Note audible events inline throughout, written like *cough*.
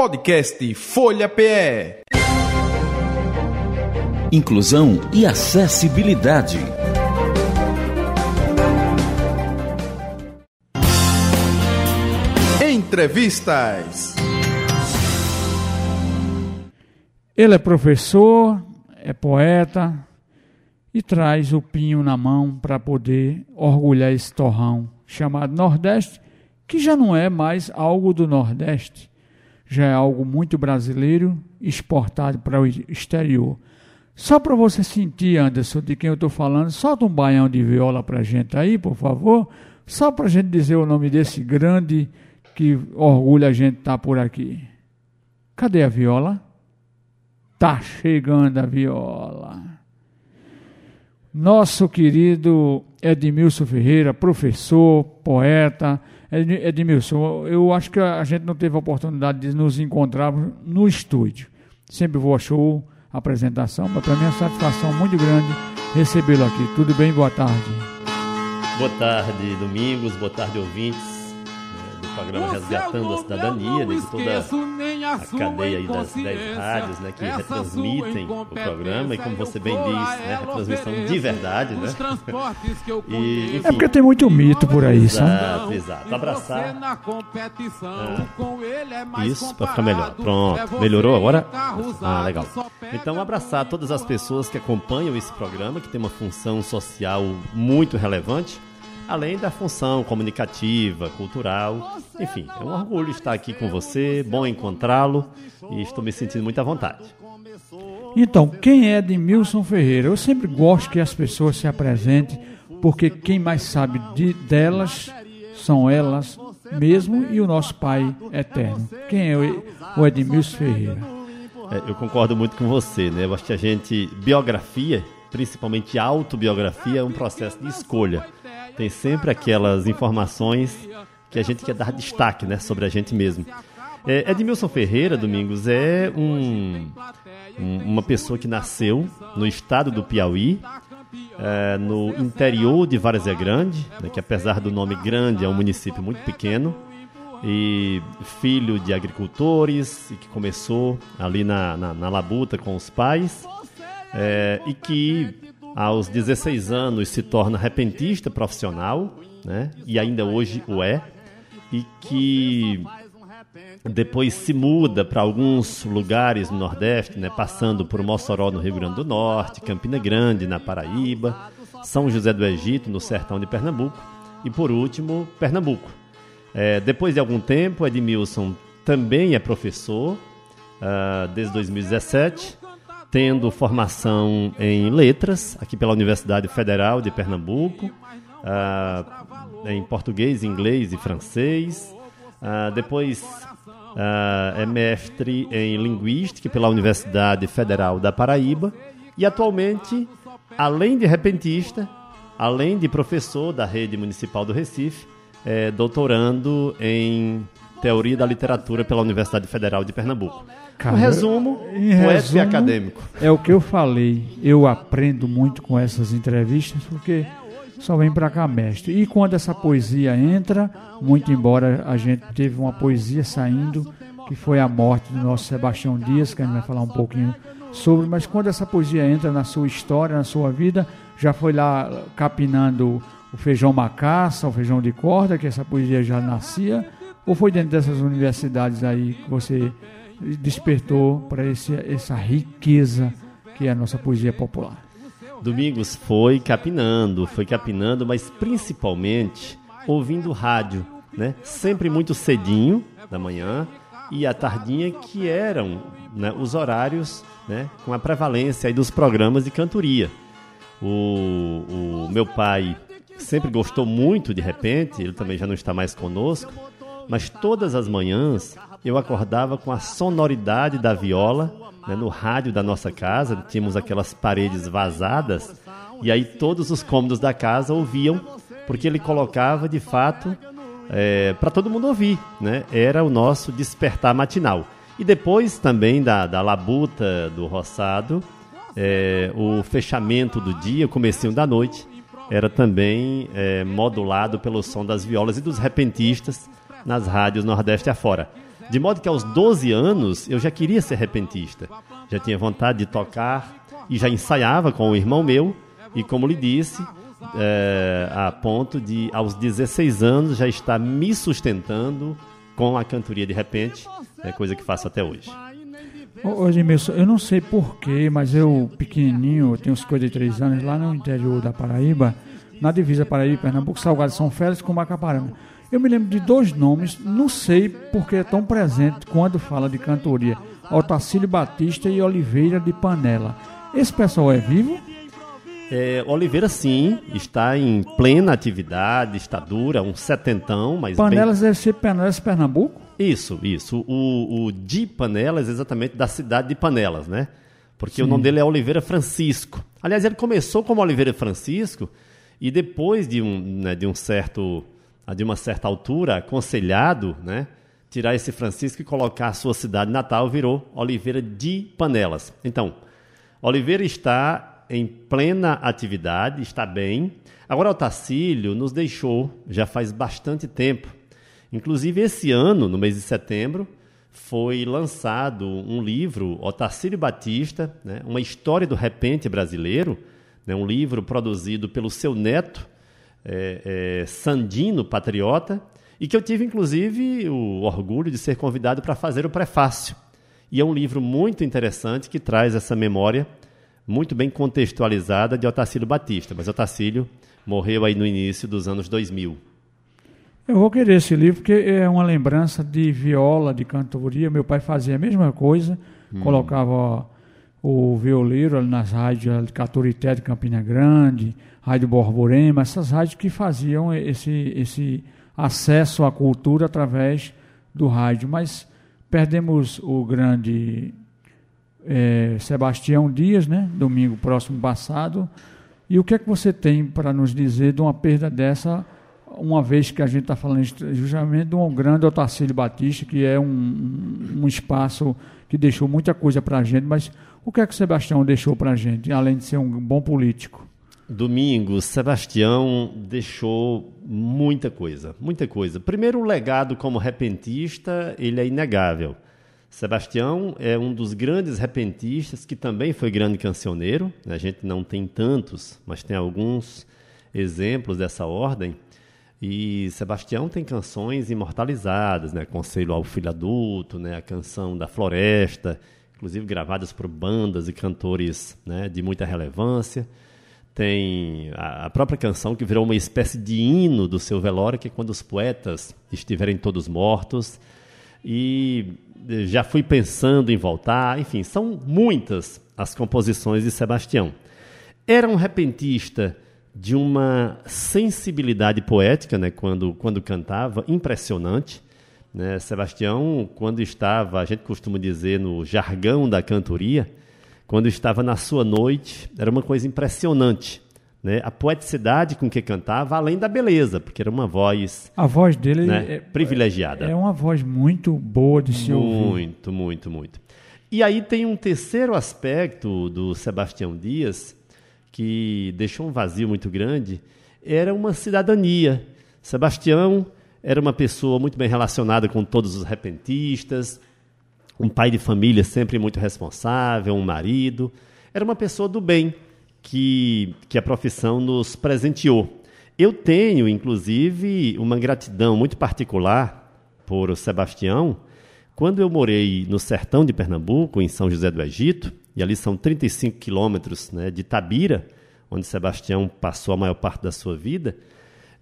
Podcast Folha PE. Inclusão e acessibilidade. Entrevistas. Ele é professor, é poeta e traz o pinho na mão para poder orgulhar esse torrão chamado Nordeste, que já não é mais algo do Nordeste, já é algo muito brasileiro, exportado para o exterior. Só para você sentir, Anderson, de quem eu estou falando, solta um baião de viola para a gente aí, por favor, só para a gente dizer o nome desse grande que orgulha a gente estar tá por aqui. Cadê a viola? Tá chegando a viola. Nosso querido Edmilson Ferreira, professor, poeta. Edmilson, eu acho que a gente não teve a oportunidade de nos encontrarmos no estúdio. Sempre vou a show, apresentação, mas para mim é uma satisfação muito grande recebê-lo aqui. Tudo bem? Boa tarde. Boa tarde, Domingos. Boa tarde, ouvintes programa Resgatando a Cidadania, né, de toda a cadeia aí das 10 rádios né, que retransmitem o programa, e como você bem diz, né, retransmissão de verdade, né? *laughs* E, enfim, é porque tem muito mito por aí, sabe? Exato, exato. Abraçar. Ah, isso, para ficar melhor. Pronto. Melhorou agora? Ah, legal. Então, abraçar todas as pessoas que acompanham esse programa, que tem uma função social muito relevante além da função comunicativa, cultural. Enfim, é um orgulho estar aqui com você, bom encontrá-lo e estou me sentindo muito à vontade. Então, quem é Edmilson Ferreira? Eu sempre gosto que as pessoas se apresentem, porque quem mais sabe de, delas são elas mesmo e o nosso Pai eterno. Quem é o Edmilson Ferreira? É, eu concordo muito com você, né? Eu acho que a gente, biografia, principalmente autobiografia, é um processo de escolha tem sempre aquelas informações que a gente quer dar destaque né, sobre a gente mesmo. É, Edmilson Ferreira, Domingos, é um, um, uma pessoa que nasceu no estado do Piauí, é, no interior de Várzea Grande, né, que apesar do nome grande é um município muito pequeno, e filho de agricultores, e que começou ali na, na, na labuta com os pais, é, e que aos 16 anos se torna repentista profissional, né? E ainda hoje o é. E que depois se muda para alguns lugares no Nordeste, né? Passando por Mossoró no Rio Grande do Norte, Campina Grande na Paraíba, São José do Egito no sertão de Pernambuco e por último Pernambuco. É, depois de algum tempo, Edmilson também é professor uh, desde 2017 tendo formação em letras, aqui pela Universidade Federal de Pernambuco, uh, em português, inglês e francês. Uh, depois uh, é mestre em linguística pela Universidade Federal da Paraíba. E atualmente, além de repentista, além de professor da rede municipal do Recife, é doutorando em teoria da literatura pela Universidade Federal de Pernambuco. Cara, um resumo, poético e acadêmico. É o que eu falei. Eu aprendo muito com essas entrevistas porque só vem para cá mestre. E quando essa poesia entra, muito embora a gente teve uma poesia saindo, que foi a morte do nosso Sebastião Dias, que a gente vai falar um pouquinho sobre, mas quando essa poesia entra na sua história, na sua vida, já foi lá capinando o feijão macaça, o feijão de corda, que essa poesia já nascia, ou foi dentro dessas universidades aí que você despertou para essa riqueza que é a nossa poesia popular. Domingos foi capinando, foi capinando, mas principalmente ouvindo rádio, né? Sempre muito cedinho da manhã e à tardinha que eram né, os horários, né, com a prevalência dos programas de cantoria. O, o meu pai sempre gostou muito de repente, ele também já não está mais conosco, mas todas as manhãs eu acordava com a sonoridade da viola né, no rádio da nossa casa. Tínhamos aquelas paredes vazadas e aí todos os cômodos da casa ouviam, porque ele colocava de fato é, para todo mundo ouvir. Né? Era o nosso despertar matinal. E depois também da, da labuta do roçado, é, o fechamento do dia, o comecinho da noite, era também é, modulado pelo som das violas e dos repentistas nas rádios Nordeste afora. De modo que aos 12 anos eu já queria ser repentista. Já tinha vontade de tocar e já ensaiava com o irmão meu. E como lhe disse, é, a ponto de aos 16 anos já estar me sustentando com a cantoria de repente, é coisa que faço até hoje. Hoje mesmo, eu não sei porquê, mas eu, pequenininho, eu tenho uns 53 anos, lá no interior da Paraíba, na divisa Paraíba, Pernambuco, Salgado São Félix com Macaparana. Eu me lembro de dois nomes, não sei porque é tão presente quando fala de cantoria: Otacílio Batista e Oliveira de Panela. Esse pessoal é vivo? É, Oliveira, sim, está em plena atividade, está dura, um setentão, mas. Panelas bem... deve ser Panelas Pernambuco? Isso, isso. O, o de Panelas, exatamente da cidade de Panelas, né? Porque sim. o nome dele é Oliveira Francisco. Aliás, ele começou como Oliveira Francisco e depois de um, né, de um certo, de uma certa altura, aconselhado, né? Tirar esse Francisco e colocar a sua cidade natal, virou Oliveira de Panelas. Então, Oliveira está em plena atividade, está bem. Agora, o Tacílio nos deixou já faz bastante tempo. Inclusive, esse ano, no mês de setembro, foi lançado um livro, Otacílio Batista, né, uma história do repente brasileiro, né, um livro produzido pelo seu neto, é, é, Sandino Patriota, e que eu tive, inclusive, o orgulho de ser convidado para fazer o prefácio. E é um livro muito interessante que traz essa memória muito bem contextualizada de Otacílio Batista, mas Otacílio morreu aí no início dos anos 2000. Eu vou querer esse livro porque é uma lembrança de viola, de cantoria. Meu pai fazia a mesma coisa, hum. colocava o violeiro ali nas rádios de Caturité de Campina Grande, Rádio Borborema, essas rádios que faziam esse, esse acesso à cultura através do rádio. Mas perdemos o grande é, Sebastião Dias, né, domingo próximo passado. E o que é que você tem para nos dizer de uma perda dessa, uma vez que a gente está falando justamente de um grande Otacílio Batista, que é um, um espaço que deixou muita coisa para a gente, mas o que é que o Sebastião deixou para a gente, além de ser um bom político? Domingo, Sebastião deixou muita coisa, muita coisa. Primeiro, o legado como repentista, ele é inegável. Sebastião é um dos grandes repentistas que também foi grande cancioneiro. A gente não tem tantos, mas tem alguns exemplos dessa ordem. E Sebastião tem canções imortalizadas, né? Conselho ao Filho Adulto, né? a canção da Floresta, inclusive gravadas por bandas e cantores né? de muita relevância. Tem a própria canção que virou uma espécie de hino do seu velório, que é quando os poetas estiverem todos mortos. E já fui pensando em voltar, enfim, são muitas as composições de Sebastião. Era um repentista de uma sensibilidade poética, né, quando, quando cantava, impressionante. Né? Sebastião, quando estava, a gente costuma dizer no jargão da cantoria, quando estava na sua noite, era uma coisa impressionante né, a poeticidade com que cantava, além da beleza, porque era uma voz. A voz dele né, é privilegiada. É uma voz muito boa de se muito, ouvir. Muito, muito, muito. E aí tem um terceiro aspecto do Sebastião Dias que deixou um vazio muito grande, era uma cidadania. Sebastião era uma pessoa muito bem relacionada com todos os repentistas, um pai de família sempre muito responsável, um marido, era uma pessoa do bem que, que a profissão nos presenteou. Eu tenho, inclusive, uma gratidão muito particular por Sebastião. Quando eu morei no sertão de Pernambuco, em São José do Egito, e ali são 35 quilômetros né, de Tabira, onde Sebastião passou a maior parte da sua vida,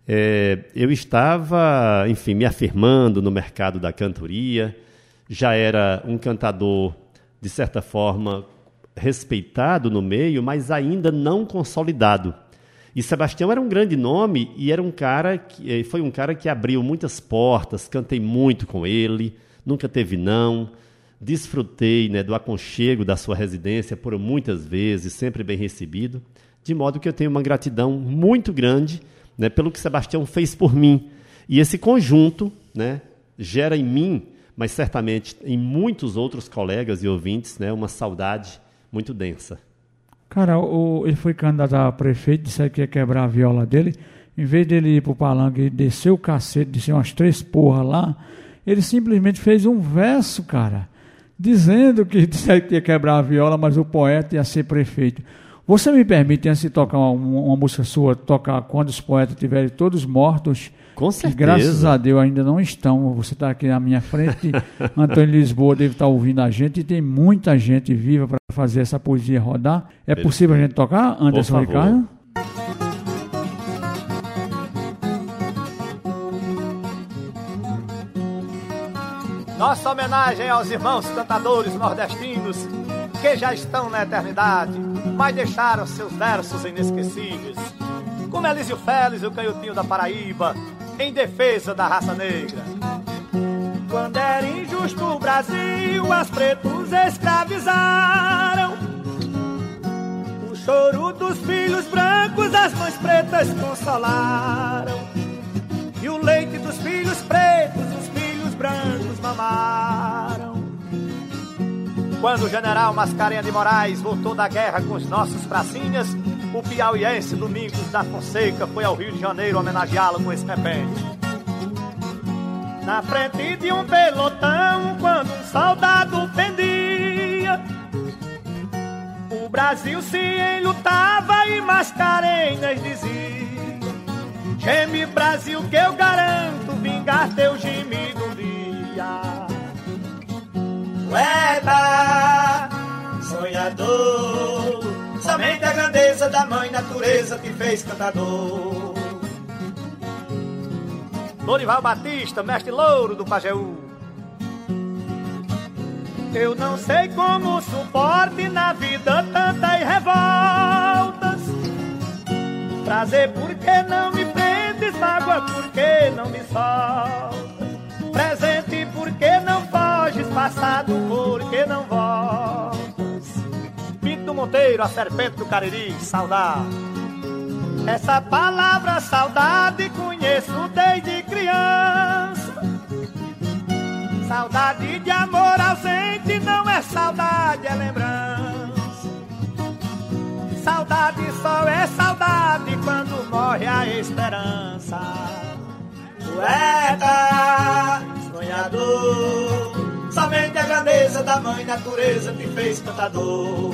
é, eu estava, enfim, me afirmando no mercado da cantoria, já era um cantador, de certa forma, respeitado no meio, mas ainda não consolidado. E Sebastião era um grande nome e era um cara que eh, foi um cara que abriu muitas portas, cantei muito com ele, nunca teve não, desfrutei né, do aconchego da sua residência por muitas vezes, sempre bem recebido, de modo que eu tenho uma gratidão muito grande né, pelo que Sebastião fez por mim. E esse conjunto né, gera em mim, mas certamente em muitos outros colegas e ouvintes, né, uma saudade muito densa. Cara, o, ele foi candidato a prefeito, disse que ia quebrar a viola dele. Em vez dele ir pro palanque e descer o cacete, descer umas três porra lá, Ele simplesmente fez um verso, cara, dizendo que *laughs* disseram que ia quebrar a viola, mas o poeta ia ser prefeito. Você me permite, antes de tocar uma, uma música sua, tocar quando os poetas estiverem todos mortos? Com Que certeza. graças a Deus ainda não estão. Você está aqui na minha frente. *laughs* Antônio Lisboa deve estar ouvindo a gente e tem muita gente viva para fazer essa poesia rodar. É possível a gente tocar, Anderson favor. Ricardo? Nossa homenagem aos irmãos cantadores nordestinos que já estão na eternidade, mas deixaram seus versos inesquecíveis. Como Elísio Félix e o canhotinho da Paraíba, em defesa da raça negra. Quando era injusto o Brasil, as pretos escravizaram. O choro dos filhos brancos, as mães pretas consolaram. E o leite dos filhos Quando o general Mascarenha de Moraes voltou da guerra com os nossos pracinhas, o piauiense Domingos da Fonseca foi ao Rio de Janeiro homenageá-lo com esse repente. Na frente de um pelotão, quando um soldado pendia, o Brasil se enlutava e Mascarenhas dizia: Geme Brasil que eu garanto vingar teu gemido. Poeta, sonhador, somente a grandeza da mãe natureza te fez cantador. Lorival Batista, mestre louro do Pajeú. Eu não sei como suporte na vida tantas revoltas. Prazer porque não me prendes, mágoa porque não me soltas. Presente porque não foges, passado porque não voltas. Pinto Monteiro, a serpente do Cariri, saudade. Essa palavra saudade conheço desde criança. Saudade de amor ausente não é saudade, é lembrança. Saudade só é saudade quando morre a esperança. Poeta, sonhador, somente a grandeza da mãe natureza te fez cantador.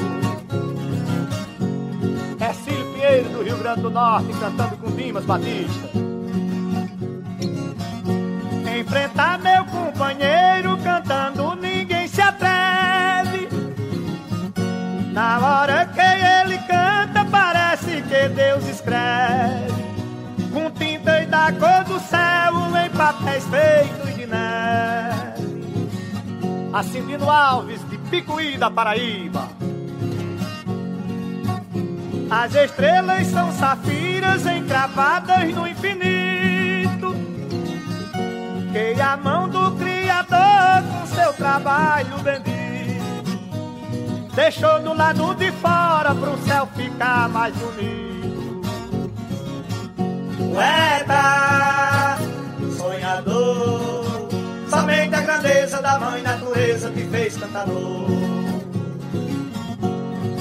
É Cílio Pinheiro do Rio Grande do Norte cantando com Dimas Batista. Enfrentar meu companheiro cantando ninguém feitos de neve. Acindino Alves de Picuí da Paraíba. As estrelas são safiras encravadas no infinito. Que a mão do Criador com seu trabalho bendito deixou do lado de fora pro céu ficar mais bonito. Poeta, sonhador, somente a grandeza da mãe natureza te fez cantador.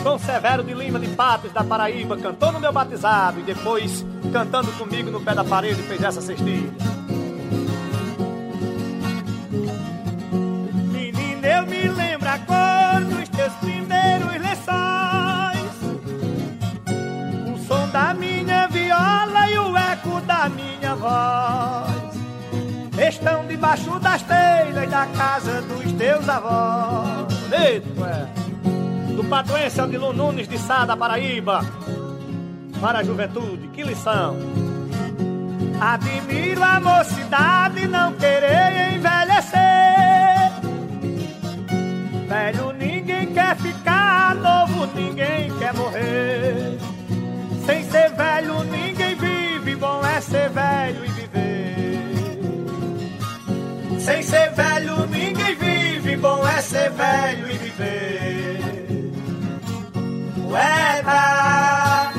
Dom Severo de Lima de Patos, da Paraíba, cantou no meu batizado e depois, cantando comigo no pé da parede, fez essa cestilha. Menina, eu me lembro a cor dos teus primeiros lençóis, o som da minha viola e o eco da minha voz. Estão debaixo das telhas da casa dos teus avós. Eita, é do Patuense Adilu Nunes de Sá, da Paraíba, para a juventude, que lição! Admiro a mocidade não querer envelhecer. Velho ninguém quer ficar, novo ninguém quer morrer. Sem ser velho ninguém vive, bom é ser velho e. Sem ser velho ninguém vive, bom é ser velho e viver. Poeta,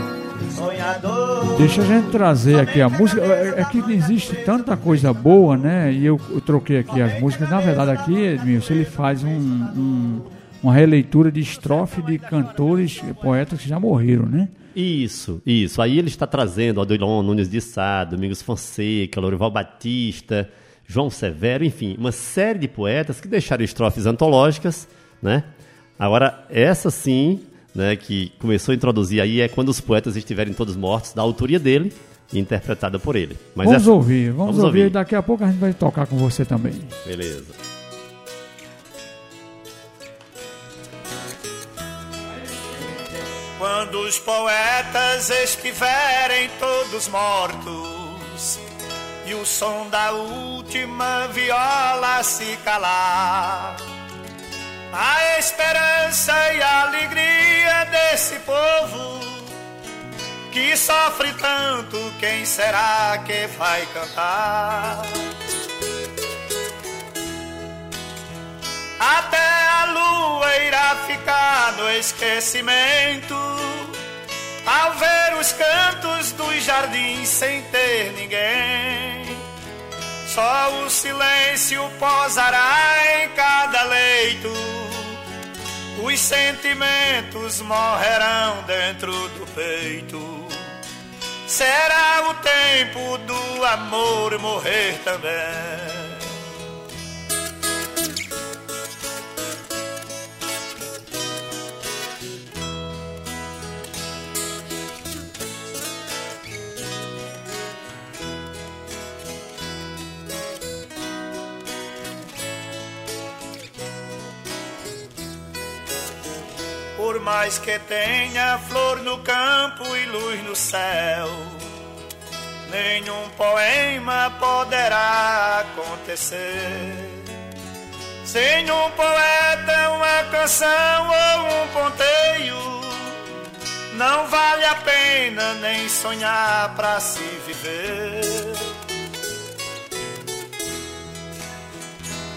sonhador. Deixa a gente trazer aqui a música. É é que existe tanta coisa boa, né? E eu, eu troquei aqui as músicas. Na verdade, aqui, Edmilson, ele faz um, um- uma releitura de estrofe de cantores, poetas que já morreram, né? Isso, isso. Aí ele está trazendo Adilon Nunes de Sá, Domingos Fonseca, Lorival Batista, João Severo, enfim, uma série de poetas que deixaram estrofes antológicas, né? Agora, essa sim, né, que começou a introduzir aí é quando os poetas estiverem todos mortos, da autoria dele e interpretada por ele. Mas vamos essa... ouvir, vamos, vamos ouvir. ouvir. Daqui a pouco a gente vai tocar com você também. Beleza. Quando os poetas estiverem todos mortos e o som da última viola se calar, a esperança e a alegria desse povo que sofre tanto, quem será que vai cantar? Até a lua irá ficar no esquecimento ao ver os cantos dos jardins sem ter ninguém. Só o silêncio posará em cada leito. Os sentimentos morrerão dentro do peito. Será o tempo do amor morrer também. Mais que tenha flor no campo e luz no céu, nenhum poema poderá acontecer. Sem um poeta, uma canção ou um ponteio, não vale a pena nem sonhar para se viver.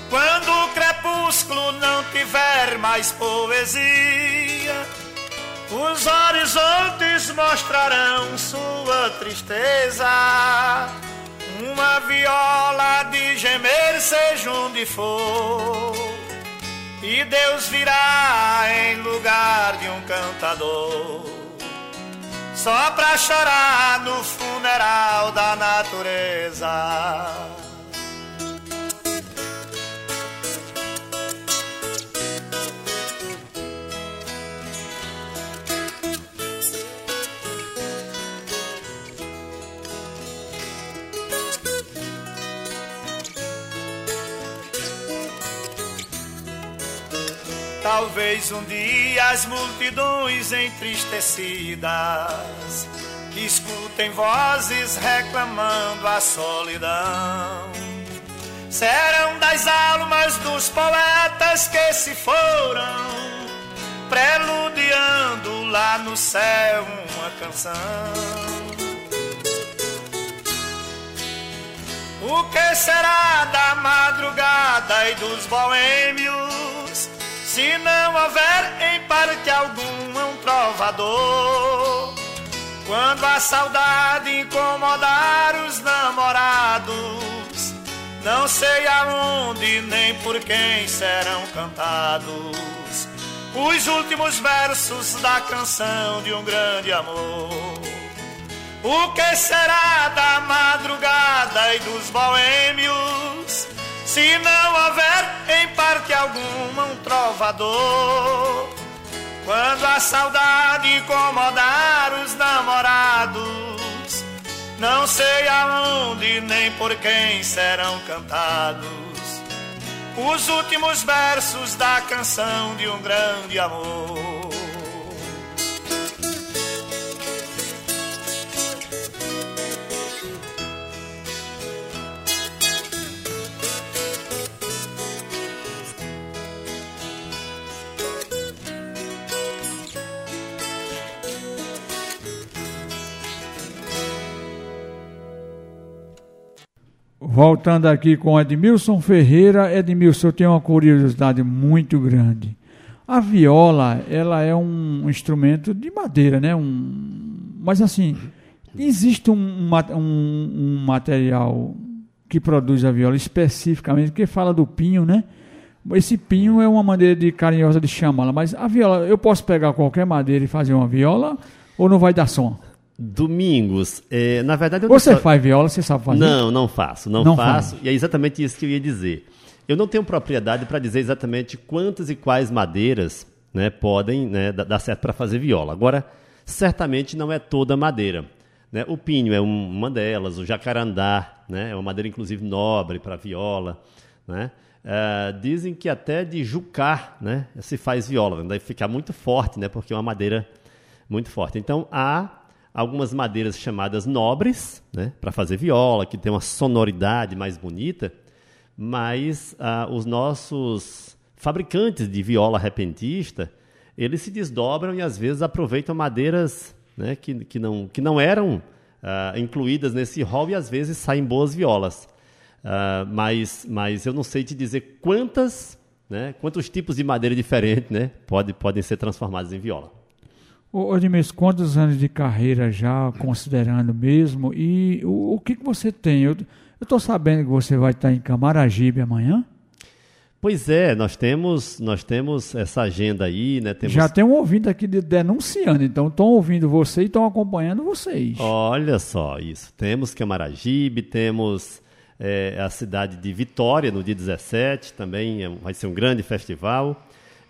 Quando o crepúsculo não tiver mais poesia, os horizontes mostrarão sua tristeza. Uma viola de gemer, seja onde for, e Deus virá em lugar de um cantador, só pra chorar no funeral da natureza. Talvez um dia as multidões entristecidas escutem vozes reclamando a solidão. Serão das almas dos poetas que se foram, preludiando lá no céu uma canção. O que será da madrugada e dos boêmios? Se não houver em parte algum um trovador, quando a saudade incomodar os namorados, não sei aonde nem por quem serão cantados os últimos versos da canção de um grande amor. O que será da madrugada e dos boêmios? Se não houver em parte alguma um trovador, quando a saudade incomodar os namorados, não sei aonde nem por quem serão cantados os últimos versos da canção de um grande amor. Voltando aqui com Edmilson Ferreira, Edmilson, eu tenho uma curiosidade muito grande. A viola, ela é um instrumento de madeira, né? Um, mas assim, existe um, um, um material que produz a viola especificamente, que fala do pinho, né? Esse pinho é uma maneira de carinhosa de chamá-la, mas a viola, eu posso pegar qualquer madeira e fazer uma viola ou não vai dar som? Domingos, é, na verdade eu Você só- faz viola, você sabe fazer? Não, não faço, não, Não faço. faz. E é exatamente isso que eu ia dizer. Eu não tenho propriedade para dizer exatamente quantas e quais madeiras né, podem né, da- dar certo para fazer viola. Agora, certamente não é toda madeira. né? O pinho é um- uma delas, o jacarandá né, é uma madeira inclusive nobre para viola. Né? Ah, dizem que até de jucar né, se faz viola, deve ficar muito forte, né, porque é uma madeira muito forte. Então há algumas madeiras chamadas nobres, né, para fazer viola, que tem uma sonoridade mais bonita, mas ah, os nossos fabricantes de viola repentista, eles se desdobram e às vezes aproveitam madeiras né, que, que, não, que não eram ah, incluídas nesse rol e às vezes saem boas violas. Ah, mas, mas eu não sei te dizer quantas, né, quantos tipos de madeira diferentes né, pode, podem ser transformados em viola. Ô, quantos anos de carreira já, considerando mesmo? E o, o que, que você tem? Eu estou sabendo que você vai estar em Camaragibe amanhã. Pois é, nós temos, nós temos essa agenda aí, né? Temos... Já tem um ouvinte aqui de- denunciando, então estão ouvindo você e estão acompanhando vocês. Olha só isso. Temos Camaragibe, temos é, a cidade de Vitória no dia 17, também é vai ser um grande festival.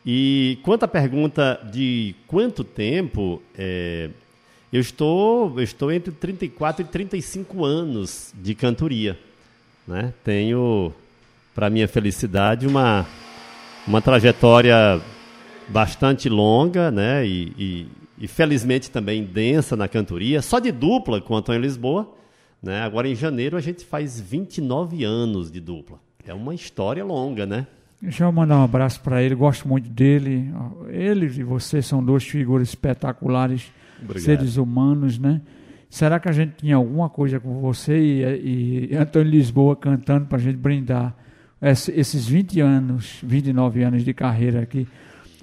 E quanto à pergunta de quanto tempo, é, eu, estou, eu estou entre 34 e 35 anos de cantoria. Né? Tenho, para minha felicidade, uma, uma trajetória bastante longa, né? E, e- e felizmente também densa na cantoria, só de dupla com Antônio Lisboa. Né? Agora em janeiro a gente faz 29 anos de dupla. É uma história longa, né? Deixa eu mandar um abraço para ele, gosto muito dele. Ele e você são duas figuras espetaculares, Obrigado. seres humanos, né? Será que a gente tinha alguma coisa com você e, e Antônio Lisboa cantando para a gente brindar esse- esses 20 anos, 29 anos de carreira aqui?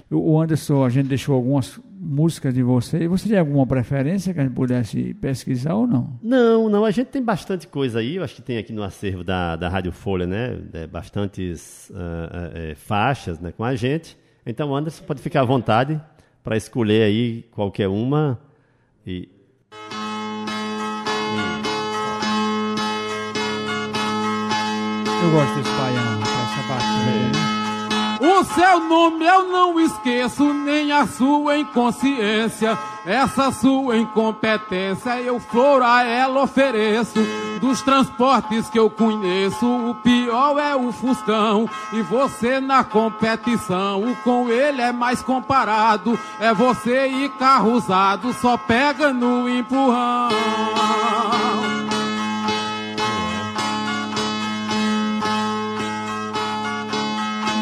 O Anderson, a gente deixou algumas músicas de você. Você tem alguma preferência que a gente pudesse pesquisar ou não? Não, não, a gente tem bastante coisa aí, eu acho que tem aqui no acervo da, da Rádio Folha, né? é, bastantes é, faixas né, com a gente. Então, Anderson, pode ficar à vontade para escolher aí qualquer uma. E... Eu gosto desse baião, seu nome eu não esqueço, nem a sua inconsciência. Essa sua incompetência eu flor a ela ofereço. Dos transportes que eu conheço, o pior é o Fuscão. E você na competição, o com ele é mais comparado. É você e carro usado, só pega no empurrão.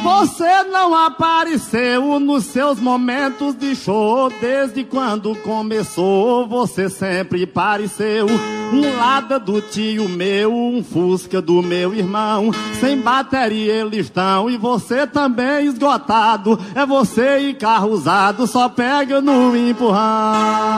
Você não apareceu nos seus momentos de show. Desde quando começou, você sempre pareceu Um lada do tio meu, um fusca do meu irmão. Sem bateria eles estão e você também esgotado. É você e carro usado, só pega no empurrão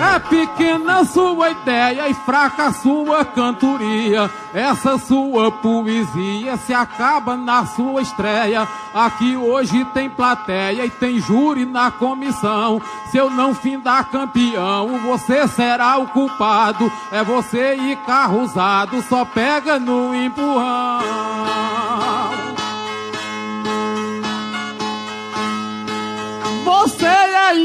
É pequena sua ideia e fraca sua cantoria. Essa sua poesia se acaba na sua estreia. Aqui hoje tem plateia e tem júri na comissão. Se eu não findar campeão, você será o culpado. É você e carro usado, só pega no empurrão.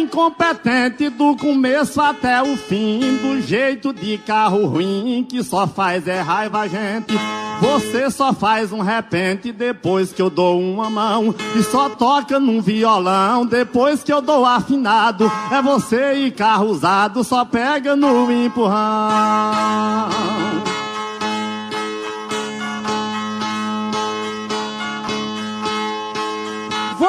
Incompetente do começo até o fim, do jeito de carro ruim que só faz é raiva gente. Você só faz um repente depois que eu dou uma mão e só toca num violão depois que eu dou afinado. É você e carro usado, só pega no empurrão.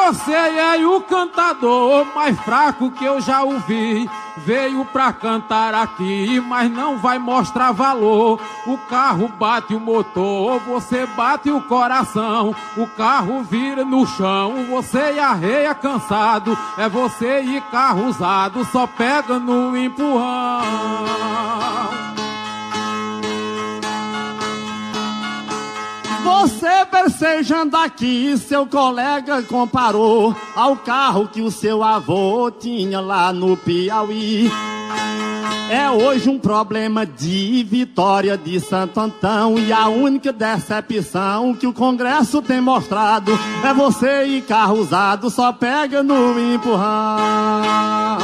Você é o cantador mais fraco que eu já ouvi. Veio pra cantar aqui, mas não vai mostrar valor. O carro bate o motor, você bate o coração. O carro vira no chão, você arreia cansado. É você e carro usado, só pega no empurrão. Você versejando aqui, seu colega comparou ao carro que o seu avô tinha lá no Piauí. É hoje um problema de vitória de Santo Antão e a única decepção que o Congresso tem mostrado é você e carro usado só pega no empurrão.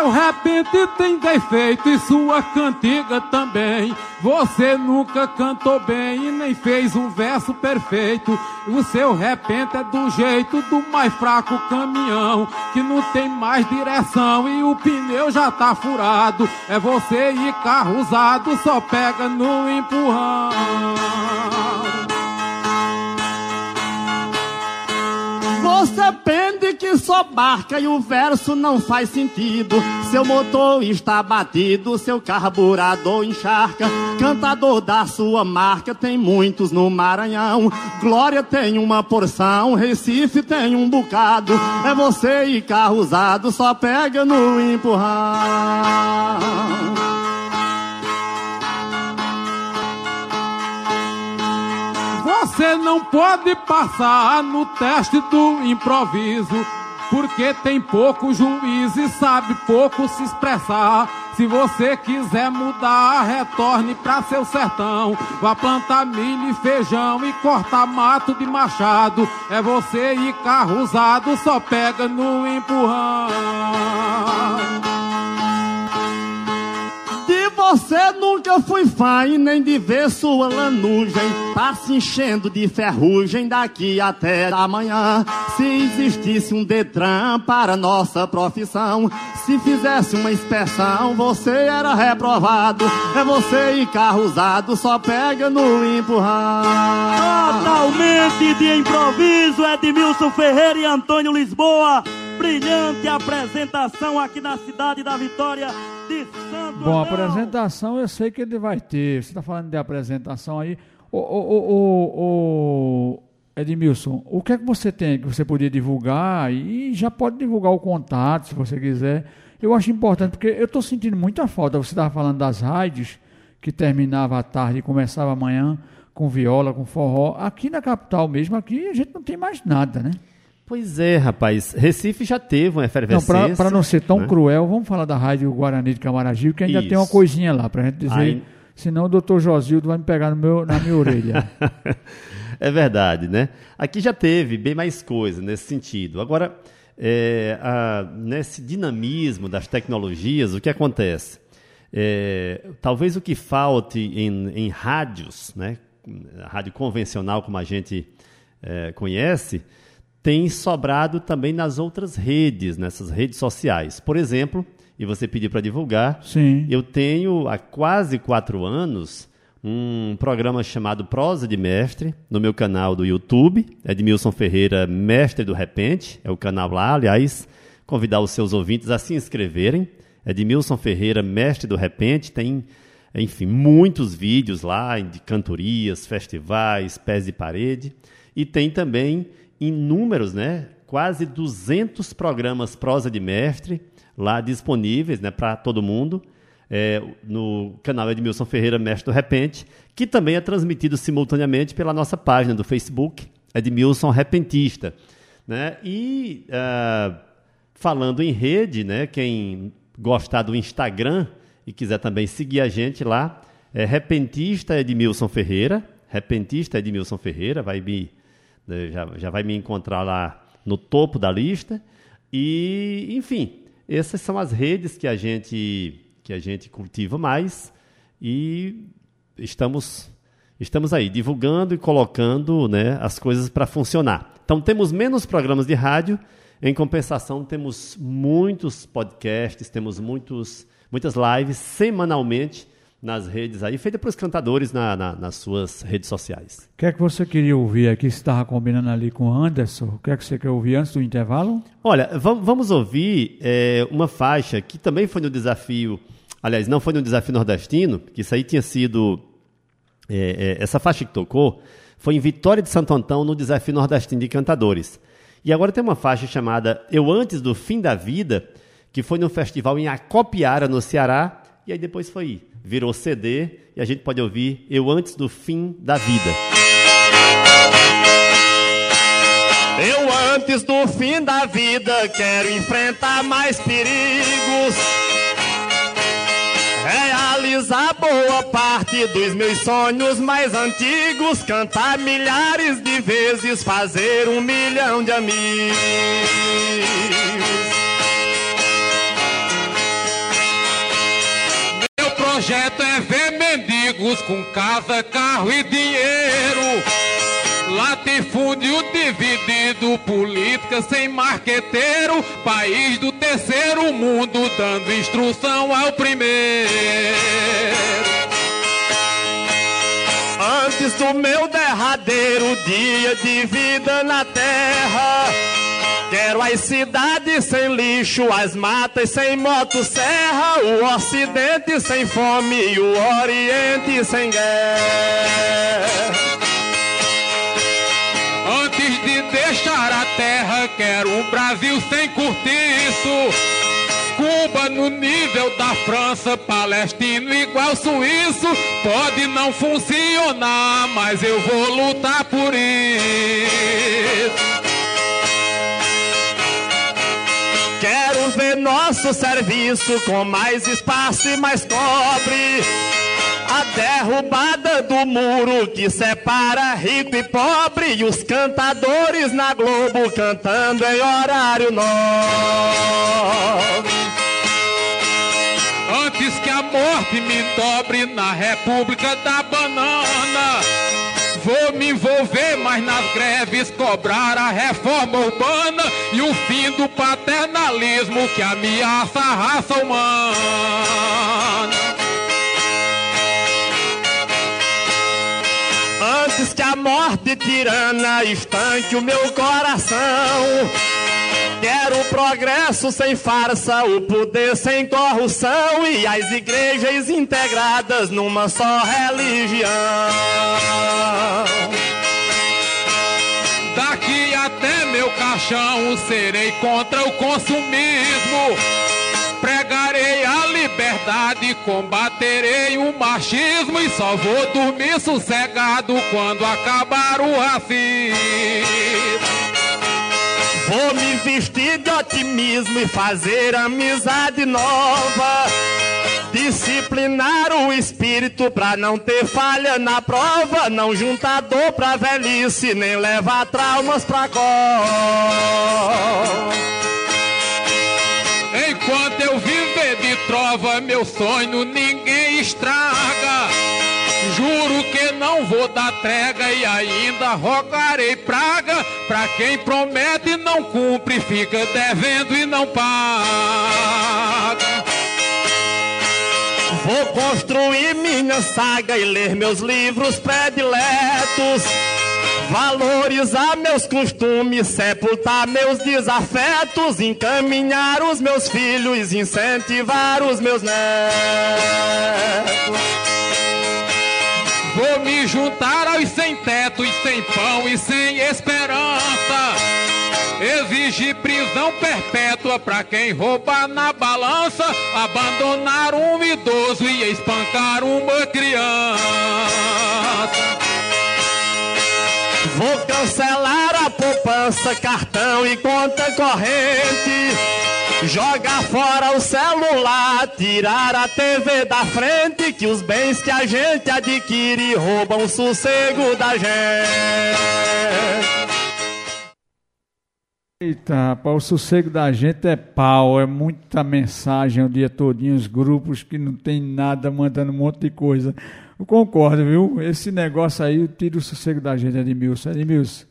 Seu repente tem defeito e sua cantiga também. Você nunca cantou bem e nem fez um verso perfeito. O seu repente é do jeito do mais fraco caminhão, que não tem mais direção e o pneu já tá furado. É você e carro usado, só pega no empurrão. Você pende só barca e o verso não faz sentido. Seu motor está batido, seu carburador encharca. Cantador da sua marca tem muitos no Maranhão. Glória tem uma porção, Recife tem um bocado. É você e carro usado, só pega no empurrão. Você não pode passar no teste do improviso, porque tem pouco juiz e sabe pouco se expressar. Se você quiser mudar, retorne pra seu sertão. Vá plantar milho e feijão e cortar mato de machado. É você e carro usado, só pega no empurrão. De você nunca fui fã e nem de ver sua lanugem. Tá se enchendo de ferrugem daqui até amanhã. Se existisse um Detran para nossa profissão, se fizesse uma inspeção, você era reprovado. É você e carro usado, só pega no empurrão. Totalmente de improviso, Edmilson Ferreira e Antônio Lisboa. Brilhante apresentação aqui na cidade da Vitória de Santo Bom, André. apresentação eu sei que ele vai ter. Você está falando de apresentação aí. Ô, Edmilson, o que é que você tem que você podia divulgar? E já pode divulgar o contato, se você quiser. Eu acho importante, porque eu estou sentindo muita falta. Você estava falando das rádios, que terminava à tarde e começava amanhã com viola, com forró. Aqui na capital mesmo, aqui a gente não tem mais nada, né? Pois é, rapaz. Recife já teve uma efervescência. para não ser tão né? cruel, vamos falar da Rádio Guarani de Camaragibe, que ainda tem uma Isso. coisinha lá para gente dizer. Aí- Senão o doutor Josildo vai me pegar no meu, na minha orelha. *laughs* É verdade, né? Aqui já teve bem mais coisa nesse sentido. Agora, é, a- nesse dinamismo das tecnologias, o que acontece? É, talvez o que falte em, em rádios, né? A rádio convencional como a gente é, conhece, tem sobrado também nas outras redes, nessas redes sociais. Por exemplo, e você pediu para divulgar, Sim. eu tenho há quase quatro anos um programa chamado Prosa de Mestre no meu canal do YouTube, Edmilson Ferreira, Mestre do Repente, é o canal lá, aliás, convidar os seus ouvintes a se inscreverem. Edmilson Ferreira, Mestre do Repente, tem, enfim, muitos vídeos lá de cantorias, festivais, pés de parede, e tem também inúmeros, né, quase 200 programas Prosa de Mestre lá disponíveis, né, para todo mundo é, no canal Edmilson Ferreira Mestre do Repente, que também é transmitido simultaneamente pela nossa página do Facebook, Edmilson Repentista. Né? E ah, falando em rede, né, quem gostar do Instagram e quiser também seguir a gente lá, é Repentista Edmilson Ferreira, Repentista Edmilson Ferreira, vai me, já, já vai me encontrar lá no topo da lista. E, enfim, essas são as redes que a gente que a gente cultiva mais e estamos estamos aí divulgando e colocando né, as coisas para funcionar. Então temos menos programas de rádio, em compensação temos muitos podcasts, temos muitos muitas lives semanalmente nas redes aí, feita para os cantadores na- na- nas suas redes sociais. O que é que você queria ouvir aqui? Você estava combinando ali com o Anderson. O que é que você quer ouvir antes do intervalo? Olha, vam- vamos ouvir é, uma faixa que também foi no desafio, aliás, não foi no desafio nordestino, que isso aí tinha sido. é, é, essa faixa que tocou foi em Vitória de Santo Antão, no desafio nordestino de cantadores. E agora tem uma faixa chamada Eu Antes do Fim da Vida, que foi no festival em Acopiara, no Ceará, e aí depois foi virou CD e a gente pode ouvir Eu Antes do Fim da Vida. Eu antes do fim da vida quero enfrentar mais perigos. Realizar boa parte dos meus sonhos mais antigos. Cantar milhares de vezes, fazer um milhão de amigos. Projeto é ver mendigos com casa, carro e dinheiro. Latifúndio dividido, política sem marqueteiro, país do terceiro mundo dando instrução ao primeiro. Antes do meu derradeiro dia de vida na terra, quero as cidades sem lixo, as matas sem motosserra, o ocidente sem fome e o oriente sem guerra. Antes de deixar a terra, quero um Brasil sem cortiço. Cuba no nível da França, palestino igual suíço. Pode não funcionar, mas eu vou lutar por isso. Nosso serviço com mais espaço e mais cobre. A derrubada do muro que separa rico e pobre. E os cantadores na Globo cantando em horário nobre. Antes que a morte me dobre na República da Banana. Vou me envolver mais nas greves, cobrar a reforma urbana e o fim do paternalismo que ameaça a raça humana. Antes que a morte tirana estanque o meu coração. Quero progresso sem farsa, o poder sem corrupção e as igrejas integradas numa só religião. Daqui até meu caixão serei contra o consumismo. Pregarei a liberdade, combaterei o machismo e só vou dormir sossegado quando acabar o racismo. Vou me vestir de otimismo e fazer amizade nova. Disciplinar o espírito pra não ter falha na prova. Não juntar dor pra velhice, nem levar traumas pra cor. Enquanto eu viver de trova, meu sonho ninguém estraga. Juro que não vou dar trega e ainda rogarei praga pra quem promete e não cumpre, fica devendo e não paga. Vou construir minha saga e ler meus livros prediletos. Valorizar meus costumes, sepultar meus desafetos, encaminhar os meus filhos, incentivar os meus netos. Juntar aos sem teto e sem pão e sem esperança. Exigir prisão perpétua pra quem rouba na balança, abandonar um idoso e espancar uma criança. Vou cancelar a poupança, cartão e conta corrente. Jogar fora o celular, tirar a TV da frente, que os bens que a gente adquire roubam o sossego da gente. Eita, rapaz, o sossego da gente é pau, é muita mensagem o dia todinho, os grupos que não tem nada, mandando um monte de coisa. Eu concordo, viu? Esse negócio aí tira o sossego da gente, Edmilson. Edmilson,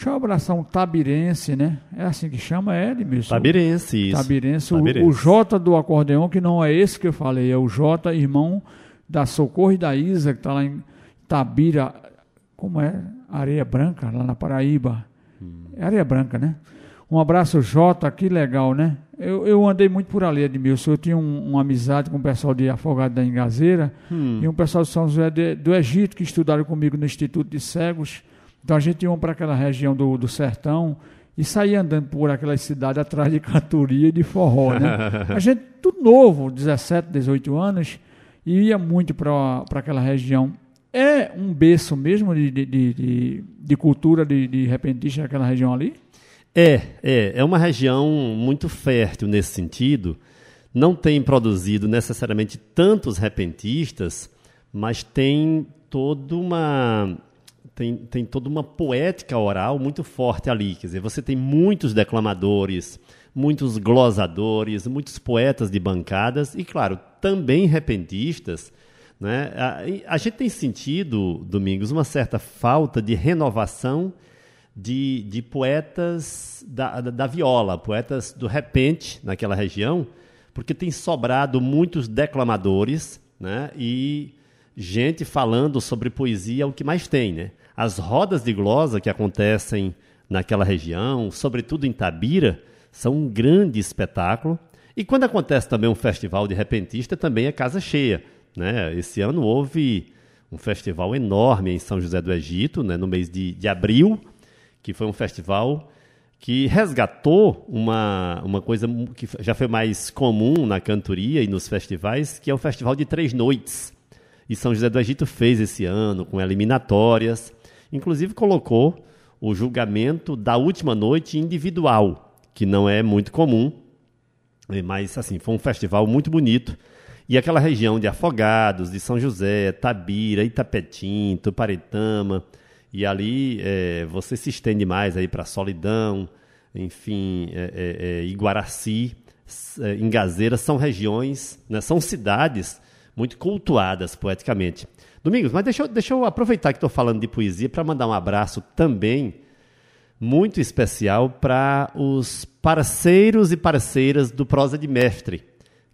deixa eu abraçar um tabirense, né? É assim que chama, é, Edmilson? Tabirense, isso. Tabirense. O, Tabirense. o Jota do acordeão, que não é esse que eu falei, é o Jota, irmão da Socorro e da Isa, que está lá em Tabira, como é? Areia Branca, lá na Paraíba. É Areia Branca, né? Um abraço, Jota, que legal, né? Eu, eu andei muito por ali, Edmilson. Eu tinha um, uma amizade com o pessoal de Afogado da Engazeira e um pessoal de São José de- do Egito que estudaram comigo no Instituto de Cegos. Então a gente ia para aquela região do, do sertão e saía andando por aquelas cidades atrás de cantoria e de forró, né? *laughs* A gente, tudo novo, 17, 18 anos, e ia muito para aquela região. É um berço mesmo de, de, de, de cultura de, de repentista naquela região ali? É, é, é uma região muito fértil nesse sentido. Não tem produzido necessariamente tantos repentistas, mas tem toda uma tem, tem toda uma poética oral muito forte ali. Quer dizer, você tem muitos declamadores, muitos glosadores, muitos poetas de bancadas e, claro, também repentistas. Né? A, a gente tem sentido, Domingos, uma certa falta de renovação de, de poetas da, da, da viola, poetas do repente naquela região, porque tem sobrado muitos declamadores né? e gente falando sobre poesia, é o que mais tem. Né? As rodas de glosa que acontecem naquela região, sobretudo em Tabira, são um grande espetáculo. E quando acontece também um festival de repentista, também é casa cheia. Né? Esse ano houve um festival enorme em São José do Egito, né? no mês de, de abril, que foi um festival que resgatou uma, uma coisa que já foi mais comum na cantoria e nos festivais, que é o Festival de Três Noites. E São José do Egito fez esse ano, com eliminatórias. Inclusive colocou o julgamento da última noite individual, que não é muito comum, mas assim, foi um festival muito bonito. E aquela região de Afogados, de São José, Tabira, Itapetim, Tuparetama, e ali é, você se estende mais aí para Solidão, enfim, é, é, é Iguaraci, é, Engazeira, são regiões, né, são cidades muito cultuadas poeticamente. Domingos, mas deixa eu, deixa eu aproveitar que estou falando de poesia para mandar um abraço também muito especial para os parceiros e parceiras do Prosa de Mestre,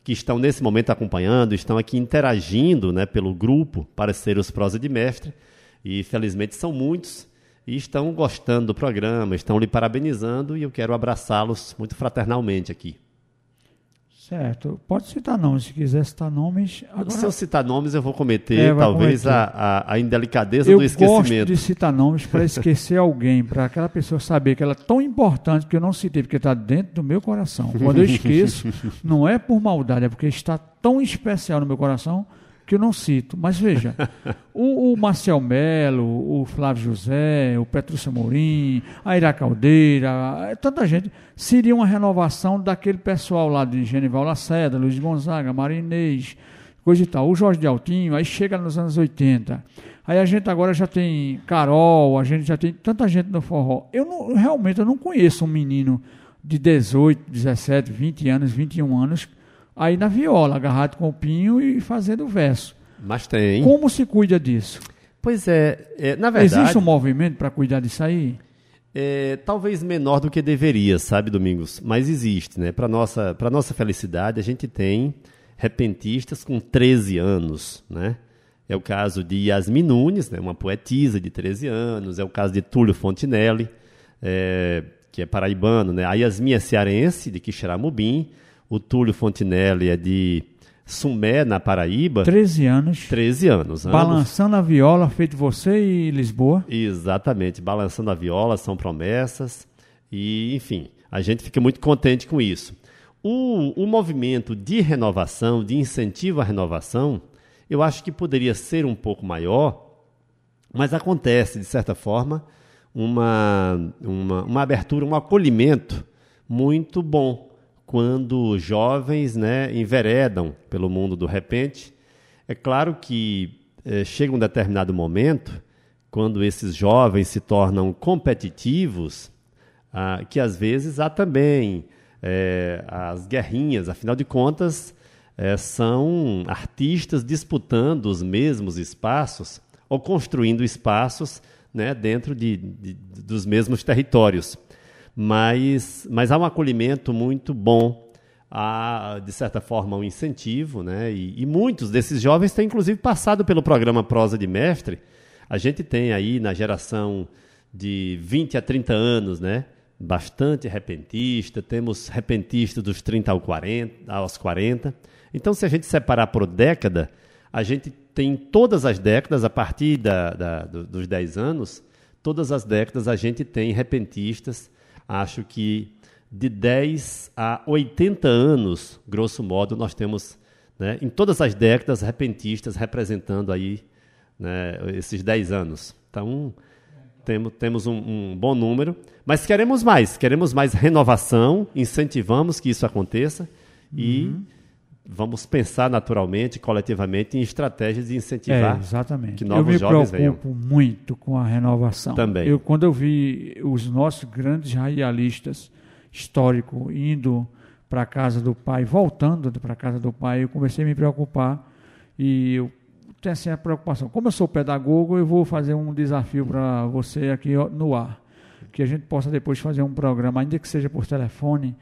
que estão nesse momento acompanhando, estão aqui interagindo né, pelo grupo Parceiros Prosa de Mestre, e felizmente são muitos, e estão gostando do programa, estão lhe parabenizando, e eu quero abraçá-los muito fraternalmente aqui. Certo. Pode citar nomes, se quiser citar nomes. Agora... Se eu citar nomes, eu vou cometer é, talvez cometer. A, a, a, indelicadeza eu do esquecimento. Eu gosto de citar nomes para *laughs* esquecer alguém, para aquela pessoa saber que ela é tão importante que eu não citei, porque está dentro do meu coração. Quando eu *laughs* esqueço, não é por maldade, é porque está tão especial no meu coração que eu não cito. Mas veja, *laughs* o, o Marcel Melo, o Flávio José, o Petrúcio Morim, a Ira Caldeira, é, tanta gente, seria uma renovação daquele pessoal lá de Genival Lacerda, Luiz Gonzaga, Marinês, coisa e tal. O Jorge de Altinho, aí chega nos anos 80. Aí a gente agora já tem Carol, a gente já tem tanta gente no forró. Eu não, realmente eu não conheço um menino de 18, 17, 20 anos, 21 anos aí na viola, agarrado com o pinho e fazendo verso. Mas tem. Como se cuida disso? Pois é, é na verdade. Existe um movimento para cuidar disso aí? É, talvez menor do que deveria, sabe, Domingos? Mas existe, né? Para nossa, para nossa felicidade, a gente tem repentistas com 13 anos, né? É o caso de Yasmin Nunes, né? uma poetisa de 13 anos. É o caso de Túlio Fontinelli, é, que é paraibano, né? A Yasmin é cearense, de Quixeramobim. O Túlio Fontinelli é de Sumé, na Paraíba. 13 anos. 13 anos. Balançando a viola, feito você e Lisboa. Exatamente. Balançando a viola, são promessas. E, enfim, a gente fica muito contente com isso. O, o movimento de renovação, de incentivo à renovação, eu acho que poderia ser um pouco maior, mas acontece, de certa forma, uma, uma, uma abertura, um acolhimento muito bom quando jovens né, enveredam pelo mundo do repente. É claro que é, chega um determinado momento, quando esses jovens se tornam competitivos, ah, que às vezes há também é, as guerrinhas, afinal de contas, é, são artistas disputando os mesmos espaços ou construindo espaços né, dentro de, de, dos mesmos territórios mas, mas há um acolhimento muito bom, há, de certa forma, um incentivo, né? E, e, muitos desses jovens têm, inclusive, passado pelo programa Prosa de Mestre. A gente tem aí na geração de 20 a 30 anos, né? Bastante repentista, temos repentistas dos 30 ao 40, aos 40. Então, se a gente separar por década, a gente tem todas as décadas, a partir da, da, dos 10 anos, todas as décadas a gente tem repentistas Acho que de 10 a 80 anos, grosso modo, nós temos, né, em todas as décadas, repentistas representando aí né, esses 10 anos. Então, temos, temos um, um, bom número, mas queremos mais, queremos mais renovação, incentivamos que isso aconteça uhum. e vamos pensar naturalmente, coletivamente, em estratégias de incentivar é, exatamente. que novos jovens venham. Eu me preocupo muito com a renovação. Também. Eu, quando eu vi os nossos grandes radialistas históricos indo para a casa do pai, voltando para a casa do pai, eu comecei a me preocupar e eu tenho assim a preocupação. Como eu sou pedagogo, eu vou fazer um desafio para você aqui no ar, que a gente possa depois fazer um programa, ainda que seja por telefone,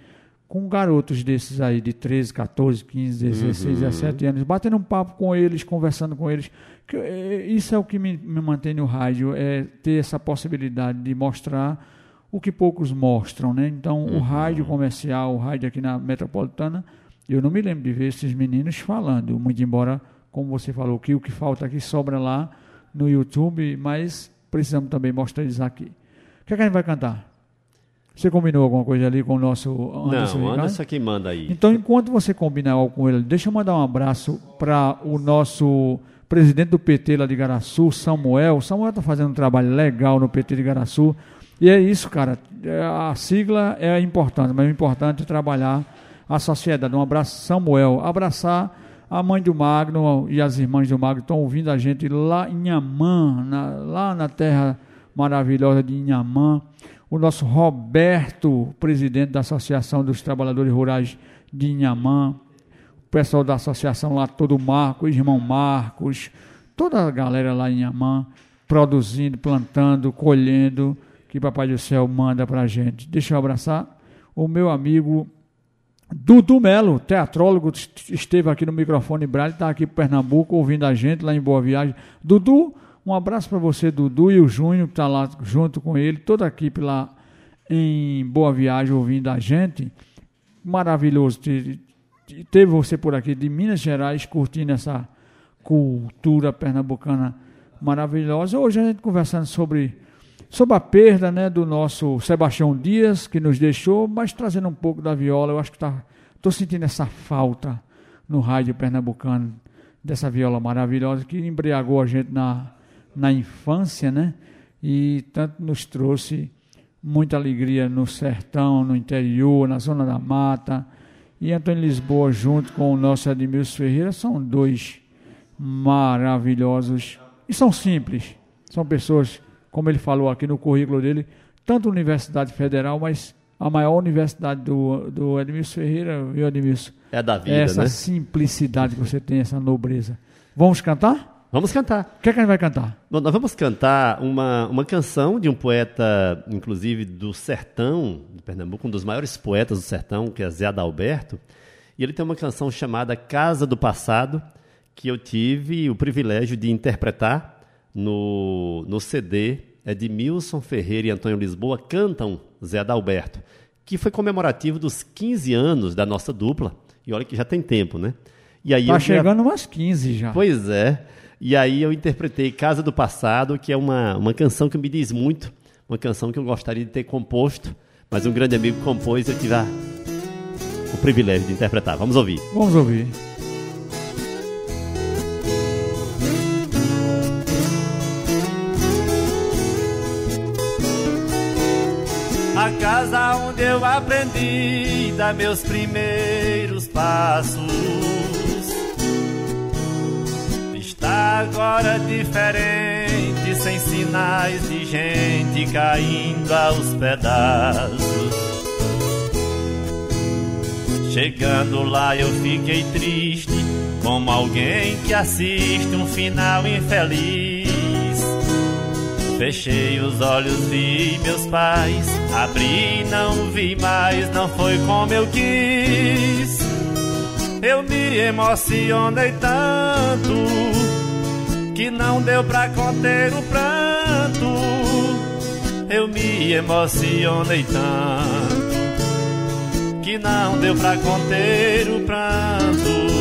com garotos desses aí de 13, 14, 15, 16, uhum. 17 anos, batendo um papo com eles, conversando com eles. Que, é, isso é o que me, me mantém no rádio, é ter essa possibilidade de mostrar o que poucos mostram, né? Então, uhum. o rádio comercial, o rádio aqui na metropolitana, eu não me lembro de ver esses meninos falando, muito embora, como você falou, que o que falta aqui sobra lá no YouTube, mas precisamos também mostrar eles aqui. O que, é que a gente vai cantar? Você combinou alguma coisa ali com o nosso Anderson Não, Anderson é quem manda aí. Então, enquanto você combina algo com ele, deixa eu mandar um abraço para o nosso presidente do PT lá de Garaçu, Samuel. Samuel está fazendo um trabalho legal no PT de Garaçu. E é isso, cara. É, a sigla é importante, mas o importante é trabalhar a sociedade. Um abraço, Samuel. Abraçar a mãe do Magno e as irmãs do Magno estão ouvindo a gente lá em Inhamã, lá na terra maravilhosa de Inhamã o nosso Roberto, presidente da Associação dos Trabalhadores Rurais de Inhamã, o pessoal da associação lá, todo o Marcos, irmão Marcos, toda a galera lá em Inhamã, produzindo, plantando, colhendo, que Papai do Céu manda para a gente. Deixa eu abraçar o meu amigo Dudu Melo, teatrólogo, esteve aqui no microfone Braille, está aqui para Pernambuco, ouvindo a gente lá em Boa Viagem. Dudu, um abraço para você, Dudu, e o Júnior, que está lá junto com ele, toda a equipe lá em Boa Viagem ouvindo a gente. Maravilhoso. Teve você por aqui de Minas Gerais curtindo essa cultura pernambucana maravilhosa. Hoje a gente conversando sobre, sobre a perda né, do nosso Sebastião Dias, que nos deixou, mas trazendo um pouco da viola. Eu acho que estou tá, sentindo essa falta no rádio pernambucano dessa viola maravilhosa que embriagou a gente na, na infância, né? E tanto nos trouxe muita alegria no sertão, no interior, na zona da mata. E Antônio Lisboa, junto com o nosso Edmilson Ferreira, são dois maravilhosos. E são simples. São pessoas, como ele falou aqui no currículo dele, tanto Universidade Federal, mas a maior universidade do, do Edmilson Ferreira, viu, Edmilson? É da vida, essa né? simplicidade que você tem, essa nobreza. Vamos cantar? Vamos cantar. O que, é que a gente vai cantar? Bom, nós vamos cantar uma, uma canção de um poeta, inclusive do sertão de Pernambuco, um dos maiores poetas do sertão, que é Zé Adalberto. E ele tem uma canção chamada Casa do Passado, que eu tive o privilégio de interpretar no, no CD Edmilson Ferreira e Antônio Lisboa cantam Zé Adalberto, que foi comemorativo dos 15 anos da nossa dupla. E olha que já tem tempo, né? E aí tá chegando umas 15 já. Pois é. E aí eu interpretei Casa do Passado, que é uma, uma canção que me diz muito, uma canção que eu gostaria de ter composto, mas um grande amigo compôs e eu tive a, o privilégio de interpretar. Vamos ouvir. Vamos ouvir. A casa onde eu aprendi dar meus primeiros passos agora diferente, sem sinais de gente caindo aos pedaços. Chegando lá eu fiquei triste, como alguém que assiste um final infeliz. Fechei os olhos, vi meus pais, abri, não vi mais, não foi como eu quis. Eu me emocionei tanto que não deu pra conter o pranto. Eu me emocionei tanto que não deu pra conter o pranto.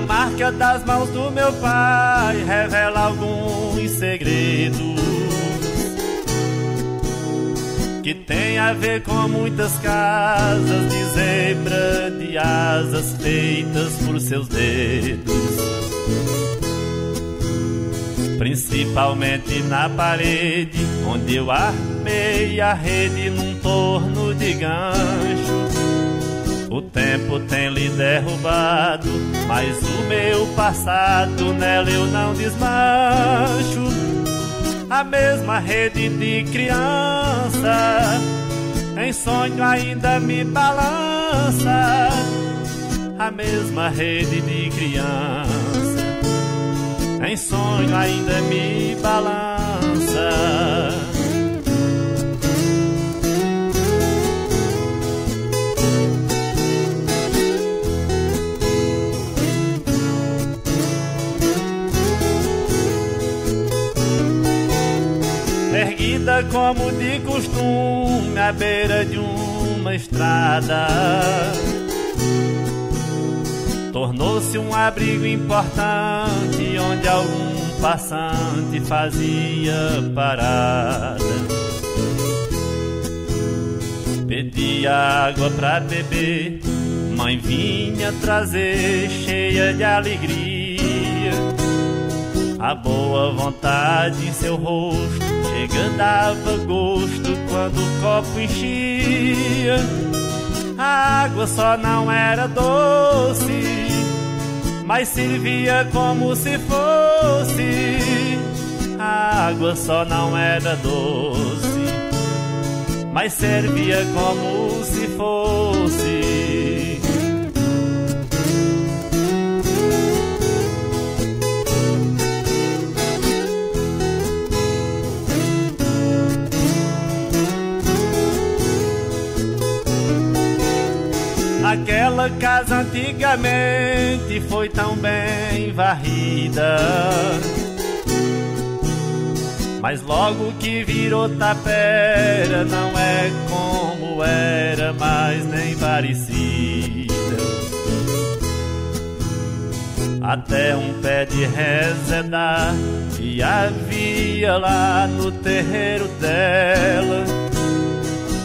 Marca das mãos do meu pai revela alguns segredos que tem a ver com muitas casas de zebra de asas feitas por seus dedos. Principalmente na parede, onde eu armei a rede num torno de gancho. O tempo tem lhe derrubado, mas o meu passado nela eu não desmancho a mesma rede de criança. Em sonho ainda me balança, a mesma rede de criança. Em sonho ainda me balança. Como de costume à beira de uma estrada. Tornou-se um abrigo importante onde algum passante fazia parada. Pedia água pra beber, mãe vinha trazer cheia de alegria. A boa vontade em seu rosto chega dava gosto quando o copo enchia. A água só não era doce, mas servia como se fosse. A água só não era doce, mas servia como se fosse. Aquela casa antigamente foi tão bem varrida. Mas logo que virou tapera, não é como era, mais nem parecida. Até um pé de rezedar que havia lá no terreiro dela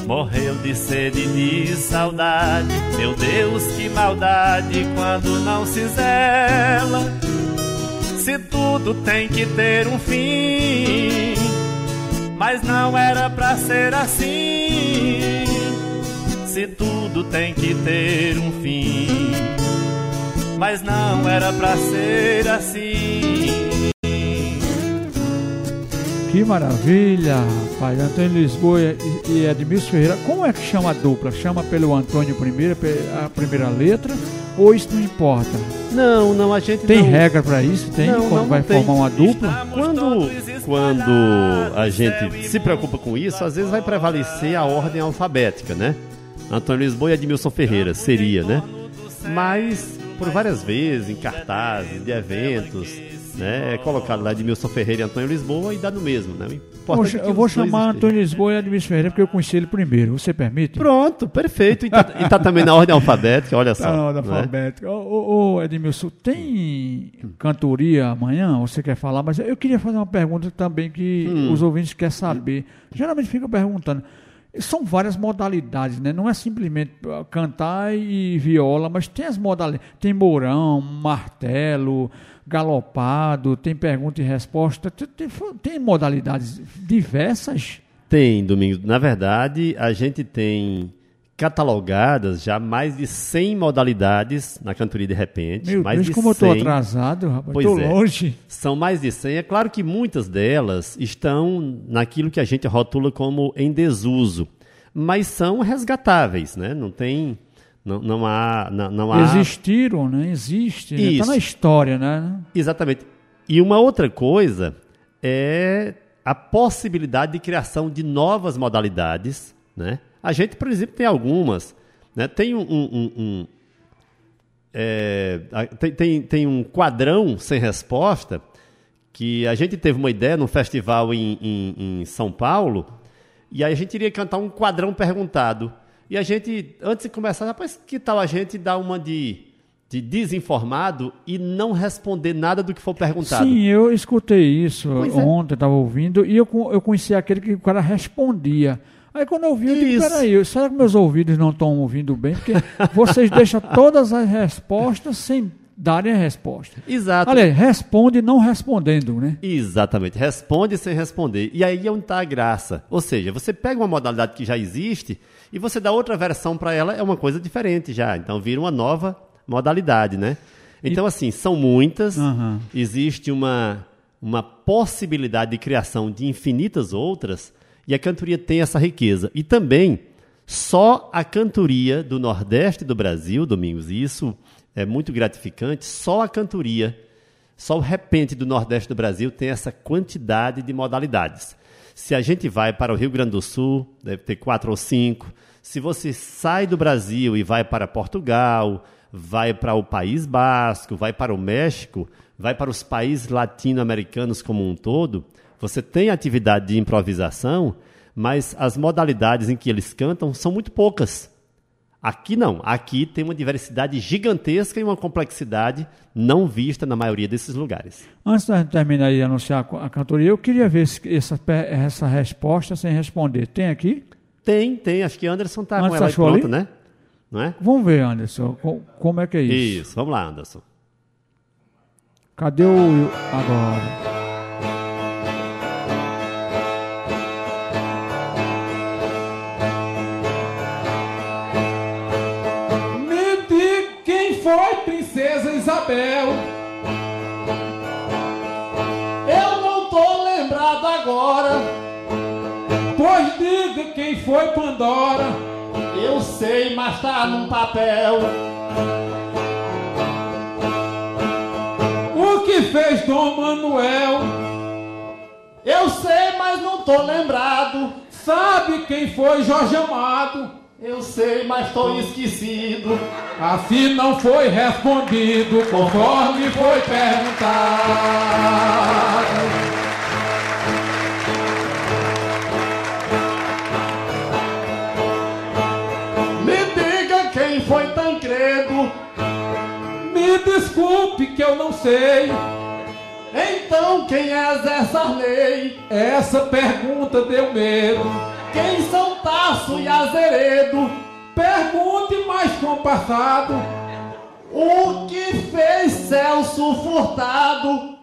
Morreu de sede e de saudade. Meu Deus, que maldade quando não se zela. Se tudo tem que ter um fim, mas não era pra ser assim. Se tudo tem que ter um fim, mas não era pra ser assim. Que maravilha, rapaz. Antônio Lisboa e, e Edmilson Ferreira. Como é que chama a dupla? Chama pelo Antônio primeiro, a primeira letra? Ou isso não importa? Não, não, a gente Tem não... regra para isso? Tem? Não, quando não vai tem. formar uma dupla? Quando, quando a gente se preocupa com isso, às vezes vai prevalecer a ordem alfabética, né? Antônio Lisboa e Edmilson Ferreira, seria, né? Mas, por várias vezes, em cartazes de eventos, né? É colocado lá Edmilson Ferreira e Antônio Lisboa e dá no mesmo, né? Poxa, é eu vou chamar. Antônio Lisboa e Edmilson Ferreira porque eu conheci ele primeiro. Você permite? Pronto, perfeito. E tá, e tá também na ordem alfabética, olha só. Tá na ordem né? alfabética. Ô, ô, ô, Edmilson, tem cantoria amanhã? Você quer falar? Mas eu queria fazer uma pergunta também que Hum. os ouvintes querem saber. Geralmente ficam perguntando. São várias modalidades, né? Não é simplesmente ah, cantar e viola, mas tem as modalidades. Tem mourão, martelo, galopado, tem pergunta e resposta. Tem, tem- modalidades diversas. Tem, Domingos. Na verdade, a gente tem catalogadas já mais de 100 modalidades na cantoria de repente. Meu mais Deus, de como eu estou 100. atrasado, rapaz. Pois Estou é. longe. São mais de 100. É claro que muitas delas estão naquilo que a gente rotula como em desuso, mas são resgatáveis, né? Não tem, não, não há, não, não há. Existiram, né? Existe. Está Isso. na história, né? Exatamente. E uma outra coisa é a possibilidade de criação de novas modalidades, né? A gente, por exemplo, tem algumas, né? Tem um, um- um- um, é, tem, tem, tem um quadrão sem resposta que a gente teve uma ideia num festival em, em, em São Paulo e aí a gente iria cantar um quadrão perguntado. E a gente, antes de começar, rapaz, que tal a gente dar uma de de desinformado e não responder nada do que for perguntado. Sim, eu escutei isso Pois é. ontem, estava ouvindo, e eu, eu conheci aquele que o cara respondia. Aí quando eu ouvi, eu digo, Isso. peraí, será que meus ouvidos não estão ouvindo bem? Porque vocês deixam todas as respostas sem darem a resposta. Exato. Olha, responde não respondendo, né? Exatamente. Responde sem responder. E aí é onde está a graça. Ou seja, você pega uma modalidade que já existe e você dá outra versão para ela, é uma coisa diferente já. Então vira uma nova modalidade, né? Então, assim, são muitas. Aham. Existe uma, uma possibilidade de criação de infinitas outras. E a cantoria tem essa riqueza. E também, só a cantoria do Nordeste do Brasil, Domingos, e isso é muito gratificante, só a cantoria só o repente do Nordeste do Brasil tem essa quantidade de modalidades. Se a gente vai para o Rio Grande do Sul, deve ter quatro ou cinco. Se você sai do Brasil e vai para Portugal, vai para o País Basco, vai para o México, vai para os países latino-americanos como um todo, você tem atividade de improvisação, mas as modalidades em que eles cantam são muito poucas. Aqui não. Aqui tem uma diversidade gigantesca e uma complexidade não vista na maioria desses lugares. Antes da gente terminar de anunciar a cantoria, eu queria ver essa, essa resposta sem responder. Tem aqui? Tem, tem. Acho que Anderson está com ela pronto, ali? né? Não é? Vamos ver, Anderson, co- como é que é isso. Isso. Vamos lá, Anderson. Cadê o agora? Isabel. Eu não tô lembrado agora. Pois diga quem foi Pandora. Eu sei, mas tá num papel. O que fez Dom Manuel? Eu sei, mas não tô lembrado. Sabe quem foi Jorge Amado? Eu sei, mas tô esquecido. Assim não foi respondido conforme foi perguntado. Me diga quem foi Tancredo. Me desculpe que eu não sei. Então quem é Zé Sarney? Essa pergunta deu medo. Quem são Tasso e Azeredo? Pergunte mais compassado. O que fez Celso Furtado?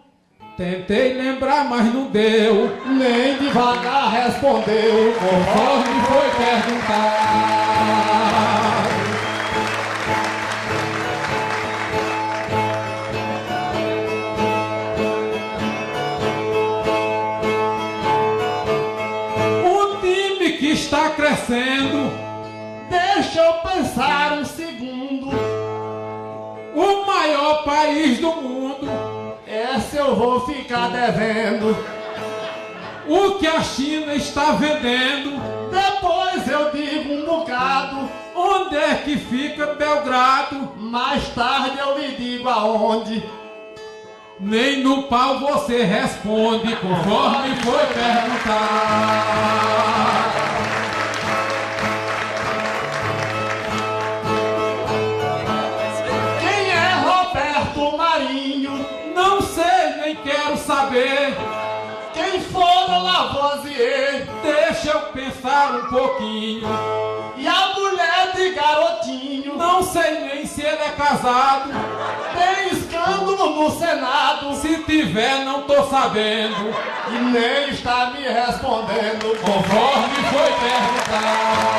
Tentei lembrar, mas não deu. Nem devagar respondeu. Conforme foi perguntado. Está crescendo. Deixa eu pensar um segundo. O maior país do mundo. Essa eu vou ficar devendo. O que a China está vendendo. Depois eu digo um bocado. Onde é que fica Belgrado? Mais tarde eu lhe digo aonde. Nem no pau você responde conforme foi perguntado. Deixa eu pensar um pouquinho. E a mulher de garotinho? Não sei nem se ele é casado. Tem escândalo no Senado. Se tiver, não tô sabendo. E nem está me respondendo Conforme foi perguntado.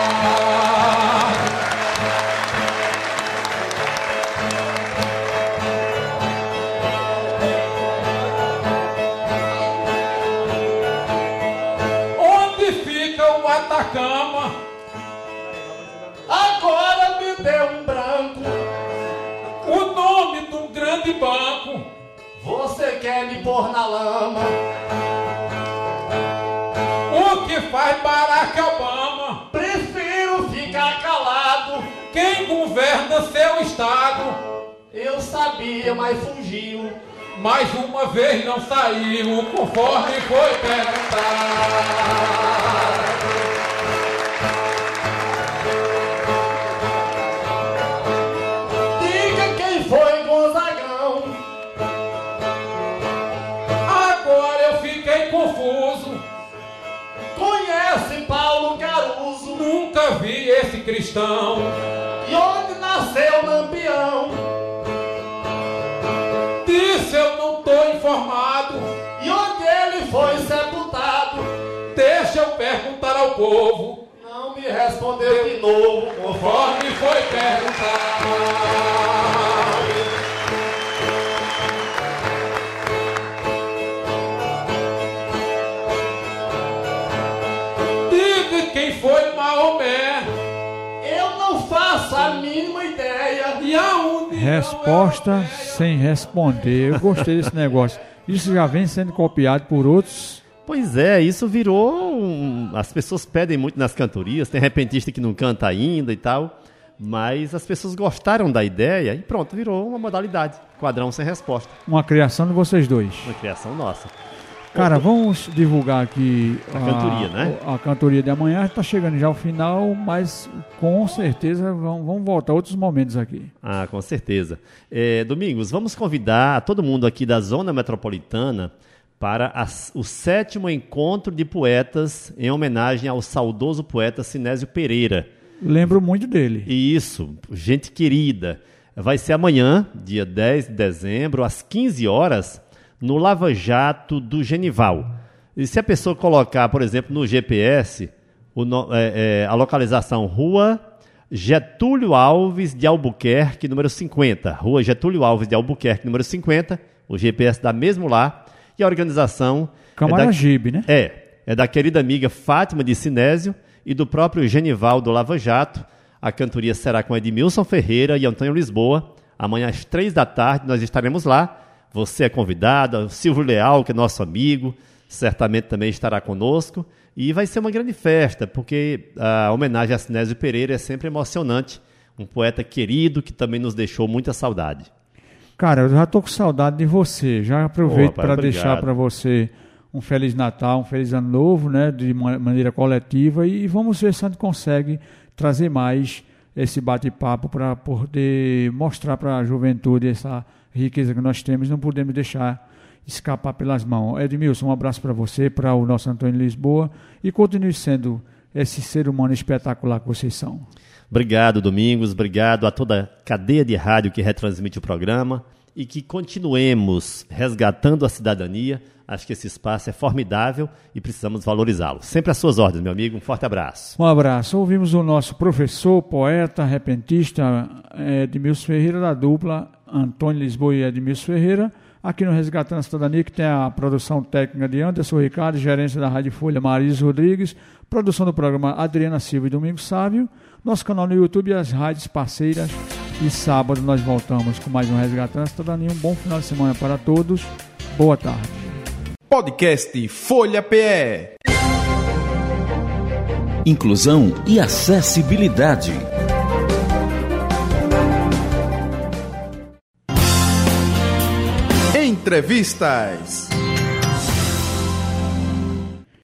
Agora me deu um branco. O nome de um grande banco. Você quer me pôr na lama? O que faz Barack Obama? Prefiro ficar calado. Quem governa seu estado? Eu sabia, mas fugiu. Mais uma vez não saiu conforme foi perguntado. Nunca vi esse cristão. E onde nasceu Lampião? Disse eu não tô informado. E onde ele foi sepultado? Deixa eu perguntar ao povo. Não me respondeu de novo, conforme foi perguntado. Resposta sem responder. Eu gostei desse negócio. Isso já vem sendo copiado por outros. Pois é, isso virou. Um... As pessoas pedem muito nas cantorias, tem repentista que não canta ainda e tal. Mas as pessoas gostaram da ideia e pronto, virou uma modalidade. Quadrão sem resposta. Uma criação de vocês dois. Uma criação nossa. Cara, vamos divulgar aqui a, a cantoria, né? A, a cantoria de amanhã está chegando já ao final, mas com certeza vamos, vamos voltar a outros momentos aqui. Ah, com certeza. É, Domingos, vamos convidar todo mundo aqui da zona metropolitana para o sétimo encontro de poetas em homenagem ao saudoso poeta Sinésio Pereira. Lembro muito dele. Isso, gente querida. Vai ser amanhã, dia 10 de dezembro, às 15 horas, no Lava Jato do Genival. E se a pessoa colocar, por exemplo, no GPS, é, é, a localização Rua Getúlio Alves de Albuquerque, número 50. Rua Getúlio Alves de Albuquerque, número 50. O GPS dá mesmo lá. E a organização. Camaragibe, é da, né? É. É da querida amiga Fátima de Sinésio e do próprio Genival do Lava Jato. A cantoria será com Edmilson Ferreira e Antônio Lisboa. Amanhã às três da tarde nós estaremos lá. Você é convidado, o Silvio Leal, que é nosso amigo, certamente também estará conosco. E vai ser uma grande festa, porque a homenagem a Sinésio Pereira é sempre emocionante. Um poeta querido que também nos deixou muita saudade. Cara, eu já estou com saudade de você. Já aproveito para deixar para você um Feliz Natal, um Feliz Ano Novo, né, de maneira coletiva. E vamos ver se a gente consegue trazer mais esse bate-papo para poder mostrar para a juventude essa riqueza que nós temos. Não podemos deixar escapar pelas mãos. Edmilson, um abraço para você, para o nosso Antônio Lisboa e continue sendo esse ser humano espetacular que vocês são. Obrigado, Domingos. Obrigado a toda a cadeia de rádio que retransmite o programa e que continuemos resgatando a cidadania. Acho que esse espaço é formidável e precisamos valorizá-lo. Sempre às suas ordens, meu amigo. Um forte abraço. Um abraço. Ouvimos o nosso professor, poeta, repentista Edmilson Ferreira, da dupla Antônio Lisboa e Edmilson Ferreira aqui no Resgatando a Cidadania, que tem a produção técnica de Anderson Ricardo, gerência da Rádio Folha Marisa Rodrigues, produção do programa Adriana Silva e Domingos Sávio, nosso canal no YouTube e as rádios parceiras. E sábado nós voltamos com mais um Resgatando a Cidadania. Um bom final de semana para todos. Boa tarde. Podcast Folha PE. Inclusão e acessibilidade. Entrevistas.